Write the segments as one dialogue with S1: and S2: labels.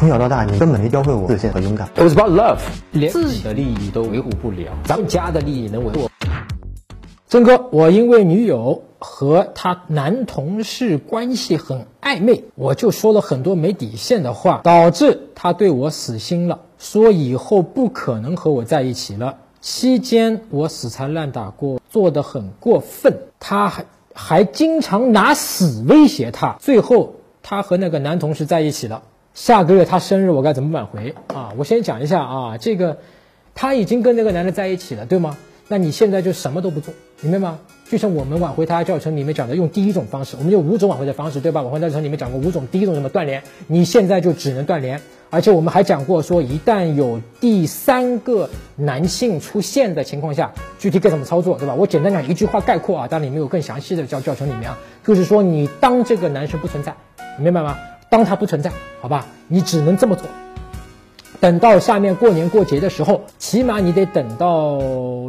S1: 从小到大，你根本没教会我自信和勇敢。
S2: It was about love，连自己的利益都维护不了，咱们家的利益能维护？曾哥，我因为女友和她男同事关系很暧昧，我就说了很多没底线的话，导致她对我死心了，说以后不可能和我在一起了。期间我死缠烂打过，做的很过分，她还还经常拿死威胁她，最后她和那个男同事在一起了。下个月他生日，我该怎么挽回啊？我先讲一下啊，这个他已经跟那个男的在一起了，对吗？那你现在就什么都不做，明白吗？就像我们挽回他教程里面讲的，用第一种方式，我们有五种挽回的方式，对吧？挽回教程里面讲过五种，第一种什么断联，你现在就只能断联。而且我们还讲过说，一旦有第三个男性出现的情况下，具体该怎么操作，对吧？我简单讲一句话概括啊，当然里面有更详细的教教程里面啊，就是说你当这个男生不存在，明白吗？当他不存在，好吧，你只能这么做。等到下面过年过节的时候，起码你得等到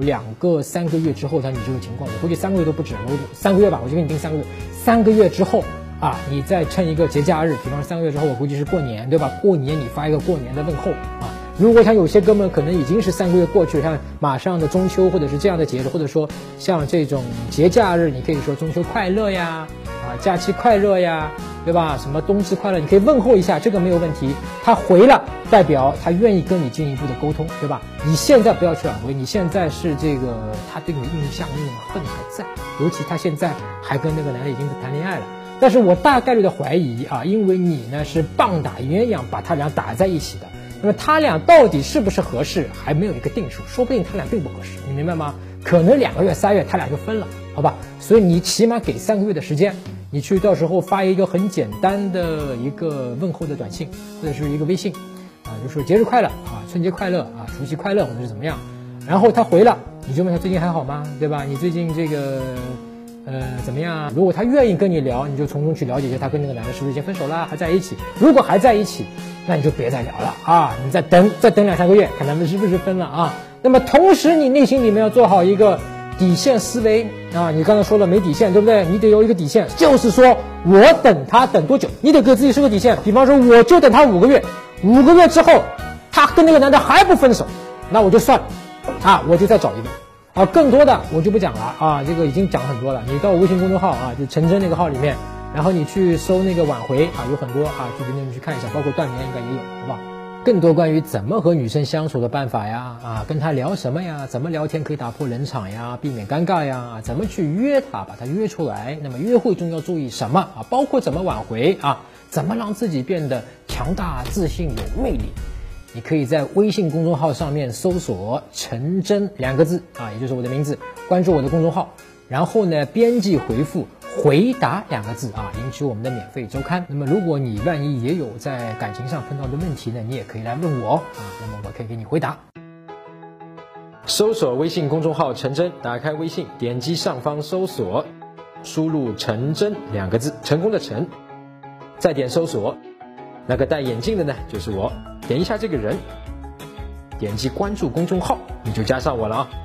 S2: 两个三个月之后，才你这个情况。我估计三个月都不止，我三个月吧，我就给你定三个月。三个月之后啊，你再趁一个节假日，比方说三个月之后，我估计是过年，对吧？过年你发一个过年的问候啊。如果像有些哥们可能已经是三个月过去了，像马上的中秋或者是这样的节日，或者说像这种节假日，你可以说中秋快乐呀，啊，假期快乐呀。对吧？什么冬至快乐？你可以问候一下，这个没有问题。他回了，代表他愿意跟你进一步的沟通，对吧？你现在不要去挽回，你现在是这个他对你的印象那种恨还在，尤其他现在还跟那个男的已经谈恋爱了。但是我大概率的怀疑啊，因为你呢是棒打鸳鸯把他俩打在一起的，那么他俩到底是不是合适，还没有一个定数，说不定他俩并不合适，你明白吗？可能两个月、三月他俩就分了，好吧？所以你起码给三个月的时间。你去到时候发一个很简单的一个问候的短信，或者是一个微信，啊，就说节日快乐啊，春节快乐啊，除夕快乐或者是怎么样，然后他回了，你就问他最近还好吗？对吧？你最近这个呃怎么样？如果他愿意跟你聊，你就从中去了解一下他跟那个男的是不是已经分手了，还在一起。如果还在一起，那你就别再聊了啊，你再等再等两三个月，看他们是不是分了啊。那么同时，你内心里面要做好一个。底线思维啊，你刚才说了没底线，对不对？你得有一个底线，就是说我等他等多久，你得给自己设个底线。比方说，我就等他五个月，五个月之后，他跟那个男的还不分手，那我就算了，啊，我就再找一个。啊，更多的我就不讲了啊，这个已经讲很多了。你到微信公众号啊，就陈真那个号里面，然后你去搜那个挽回啊，有很多啊，具体内容去看一下，包括断联应该也有，好不好？更多关于怎么和女生相处的办法呀，啊，跟她聊什么呀？怎么聊天可以打破冷场呀，避免尴尬呀？啊，怎么去约她，把她约出来？那么约会中要注意什么啊？包括怎么挽回啊？怎么让自己变得强大、自信、有魅力？你可以在微信公众号上面搜索“陈真”两个字啊，也就是我的名字，关注我的公众号，然后呢，编辑回复。回答两个字啊，领取我们的免费周刊。那么，如果你万一也有在感情上碰到的问题呢，你也可以来问我啊，那么我可以给你回答。搜索微信公众号“陈真”，打开微信，点击上方搜索，输入“陈真”两个字，成功的陈，再点搜索，那个戴眼镜的呢，就是我，点一下这个人，点击关注公众号，你就加上我了啊。